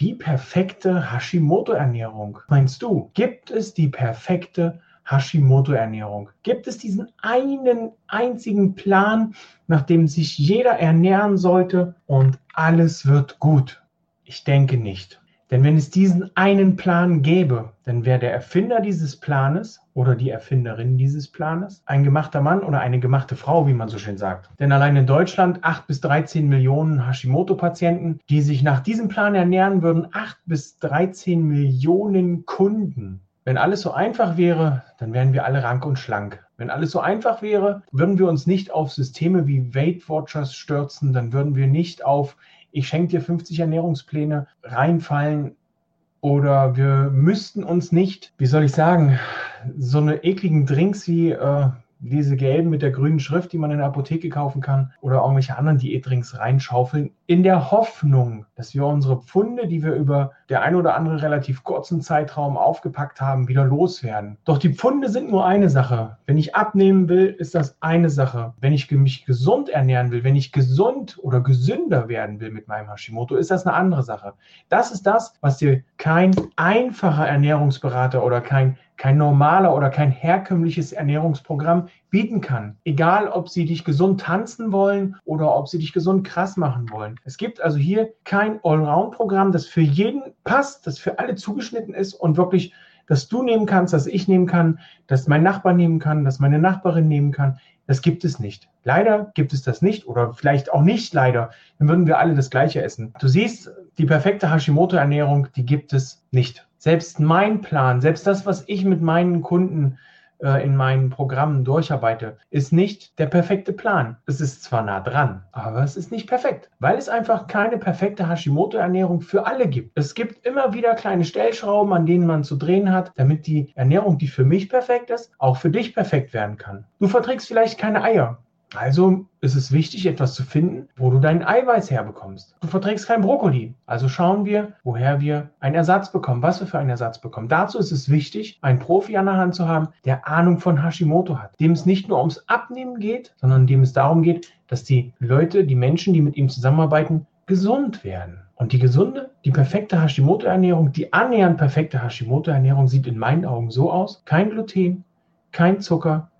Die perfekte Hashimoto-Ernährung. Meinst du, gibt es die perfekte Hashimoto-Ernährung? Gibt es diesen einen einzigen Plan, nach dem sich jeder ernähren sollte und alles wird gut? Ich denke nicht. Denn wenn es diesen einen Plan gäbe, dann wäre der Erfinder dieses Planes oder die Erfinderin dieses Planes ein gemachter Mann oder eine gemachte Frau, wie man so schön sagt. Denn allein in Deutschland 8 bis 13 Millionen Hashimoto-Patienten, die sich nach diesem Plan ernähren würden, 8 bis 13 Millionen Kunden. Wenn alles so einfach wäre, dann wären wir alle rank und schlank. Wenn alles so einfach wäre, würden wir uns nicht auf Systeme wie Weight Watchers stürzen, dann würden wir nicht auf ich schenke dir 50 Ernährungspläne reinfallen oder wir müssten uns nicht, wie soll ich sagen, so eine ekligen Drinks wie äh, diese gelben mit der grünen Schrift, die man in der Apotheke kaufen kann, oder irgendwelche anderen Diätdrinks reinschaufeln, in der Hoffnung, dass wir unsere Pfunde, die wir über der ein oder andere relativ kurzen Zeitraum aufgepackt haben, wieder loswerden. Doch die Pfunde sind nur eine Sache. Wenn ich abnehmen will, ist das eine Sache. Wenn ich mich gesund ernähren will, wenn ich gesund oder gesünder werden will mit meinem Hashimoto, ist das eine andere Sache. Das ist das, was dir kein einfacher Ernährungsberater oder kein kein normaler oder kein herkömmliches Ernährungsprogramm bieten kann. Egal, ob sie dich gesund tanzen wollen oder ob sie dich gesund krass machen wollen. Es gibt also hier kein Allround-Programm, das für jeden passt, das für alle zugeschnitten ist und wirklich, dass du nehmen kannst, dass ich nehmen kann, dass mein Nachbar nehmen kann, dass meine Nachbarin nehmen kann. Das gibt es nicht. Leider gibt es das nicht oder vielleicht auch nicht leider. Dann würden wir alle das Gleiche essen. Du siehst, die perfekte Hashimoto-Ernährung, die gibt es nicht. Selbst mein Plan, selbst das, was ich mit meinen Kunden äh, in meinen Programmen durcharbeite, ist nicht der perfekte Plan. Es ist zwar nah dran, aber es ist nicht perfekt, weil es einfach keine perfekte Hashimoto-Ernährung für alle gibt. Es gibt immer wieder kleine Stellschrauben, an denen man zu drehen hat, damit die Ernährung, die für mich perfekt ist, auch für dich perfekt werden kann. Du verträgst vielleicht keine Eier. Also ist es wichtig, etwas zu finden, wo du dein Eiweiß herbekommst. Du verträgst kein Brokkoli. Also schauen wir, woher wir einen Ersatz bekommen, was wir für einen Ersatz bekommen. Dazu ist es wichtig, einen Profi an der Hand zu haben, der Ahnung von Hashimoto hat, dem es nicht nur ums Abnehmen geht, sondern dem es darum geht, dass die Leute, die Menschen, die mit ihm zusammenarbeiten, gesund werden. Und die gesunde, die perfekte Hashimoto-Ernährung, die annähernd perfekte Hashimoto-Ernährung sieht in meinen Augen so aus. Kein Gluten, kein Zucker,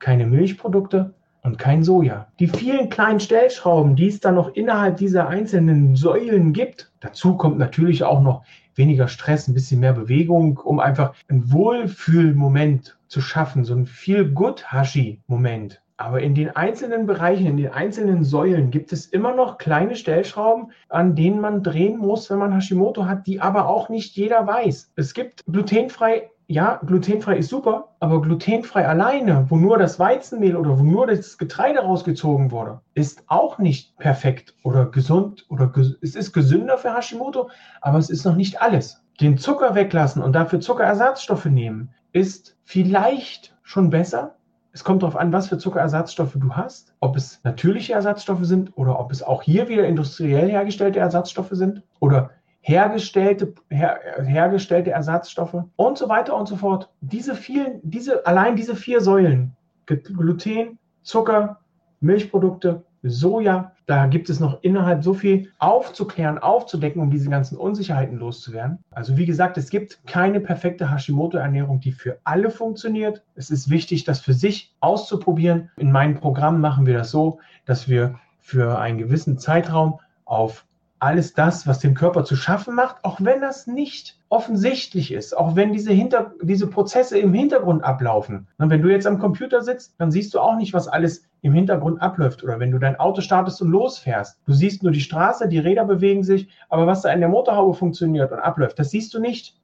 keine Milchprodukte, und kein Soja. Die vielen kleinen Stellschrauben, die es dann noch innerhalb dieser einzelnen Säulen gibt, dazu kommt natürlich auch noch weniger Stress, ein bisschen mehr Bewegung, um einfach ein Wohlfühlmoment zu schaffen, so ein Feel-Good-Hashi-Moment. Aber in den einzelnen Bereichen, in den einzelnen Säulen gibt es immer noch kleine Stellschrauben, an denen man drehen muss, wenn man Hashimoto hat, die aber auch nicht jeder weiß. Es gibt glutenfrei ja, glutenfrei ist super, aber glutenfrei alleine, wo nur das Weizenmehl oder wo nur das Getreide rausgezogen wurde, ist auch nicht perfekt oder gesund oder ges es ist gesünder für Hashimoto, aber es ist noch nicht alles. Den Zucker weglassen und dafür Zuckerersatzstoffe nehmen, ist vielleicht schon besser. Es kommt darauf an, was für Zuckerersatzstoffe du hast, ob es natürliche Ersatzstoffe sind oder ob es auch hier wieder industriell hergestellte Ersatzstoffe sind oder hergestellte, her, hergestellte Ersatzstoffe und so weiter und so fort. Diese vielen, diese, allein diese vier Säulen, Gluten, Zucker, Milchprodukte, Soja, da gibt es noch innerhalb so viel aufzuklären, aufzudecken, um diese ganzen Unsicherheiten loszuwerden. Also wie gesagt, es gibt keine perfekte Hashimoto-Ernährung, die für alle funktioniert. Es ist wichtig, das für sich auszuprobieren. In meinem Programm machen wir das so, dass wir für einen gewissen Zeitraum auf alles das, was dem Körper zu schaffen macht, auch wenn das nicht offensichtlich ist, auch wenn diese, Hinter diese Prozesse im Hintergrund ablaufen. Und wenn du jetzt am Computer sitzt, dann siehst du auch nicht, was alles im Hintergrund abläuft. Oder wenn du dein Auto startest und losfährst, du siehst nur die Straße, die Räder bewegen sich, aber was da in der Motorhaube funktioniert und abläuft, das siehst du nicht.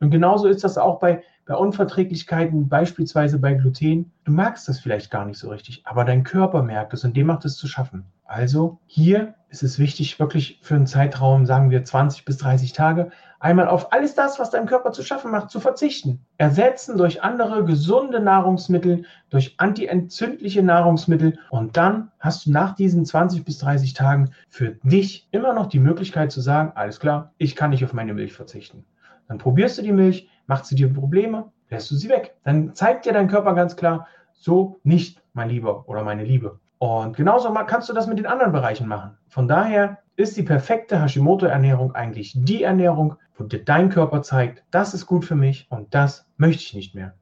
Und genauso ist das auch bei, bei Unverträglichkeiten, beispielsweise bei Gluten. Du magst das vielleicht gar nicht so richtig, aber dein Körper merkt es und dem macht es zu schaffen. Also hier ist es wichtig, wirklich für einen Zeitraum, sagen wir 20 bis 30 Tage, einmal auf alles das, was deinem Körper zu schaffen macht, zu verzichten. Ersetzen durch andere gesunde Nahrungsmittel, durch antientzündliche Nahrungsmittel und dann hast du nach diesen 20 bis 30 Tagen für dich immer noch die Möglichkeit zu sagen, alles klar, ich kann nicht auf meine Milch verzichten. Dann probierst du die Milch, macht sie dir Probleme, lässt du sie weg. Dann zeigt dir dein Körper ganz klar, so nicht, mein Lieber oder meine Liebe. Und genauso kannst du das mit den anderen Bereichen machen. Von daher ist die perfekte Hashimoto-Ernährung eigentlich die Ernährung, wo dir dein Körper zeigt, das ist gut für mich und das möchte ich nicht mehr.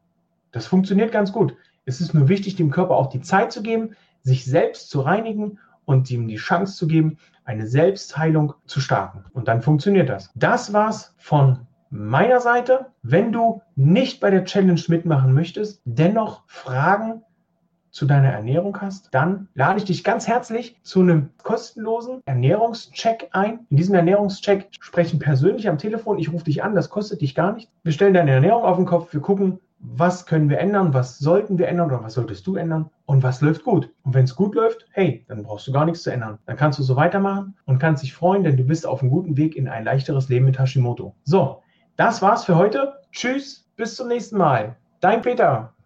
Das funktioniert ganz gut. Es ist nur wichtig, dem Körper auch die Zeit zu geben, sich selbst zu reinigen und ihm die Chance zu geben, eine Selbstheilung zu starten. Und dann funktioniert das. Das war's von meiner Seite. Wenn du nicht bei der Challenge mitmachen möchtest, dennoch Fragen zu deiner Ernährung hast, dann lade ich dich ganz herzlich zu einem kostenlosen Ernährungscheck ein. In diesem Ernährungscheck sprechen persönlich am Telefon. Ich rufe dich an, das kostet dich gar nichts. Wir stellen deine Ernährung auf den Kopf. Wir gucken, was können wir ändern, was sollten wir ändern oder was solltest du ändern und was läuft gut. Und wenn es gut läuft, hey, dann brauchst du gar nichts zu ändern. Dann kannst du so weitermachen und kannst dich freuen, denn du bist auf einem guten Weg in ein leichteres Leben mit Hashimoto. So, das war's für heute. Tschüss, bis zum nächsten Mal. Dein Peter.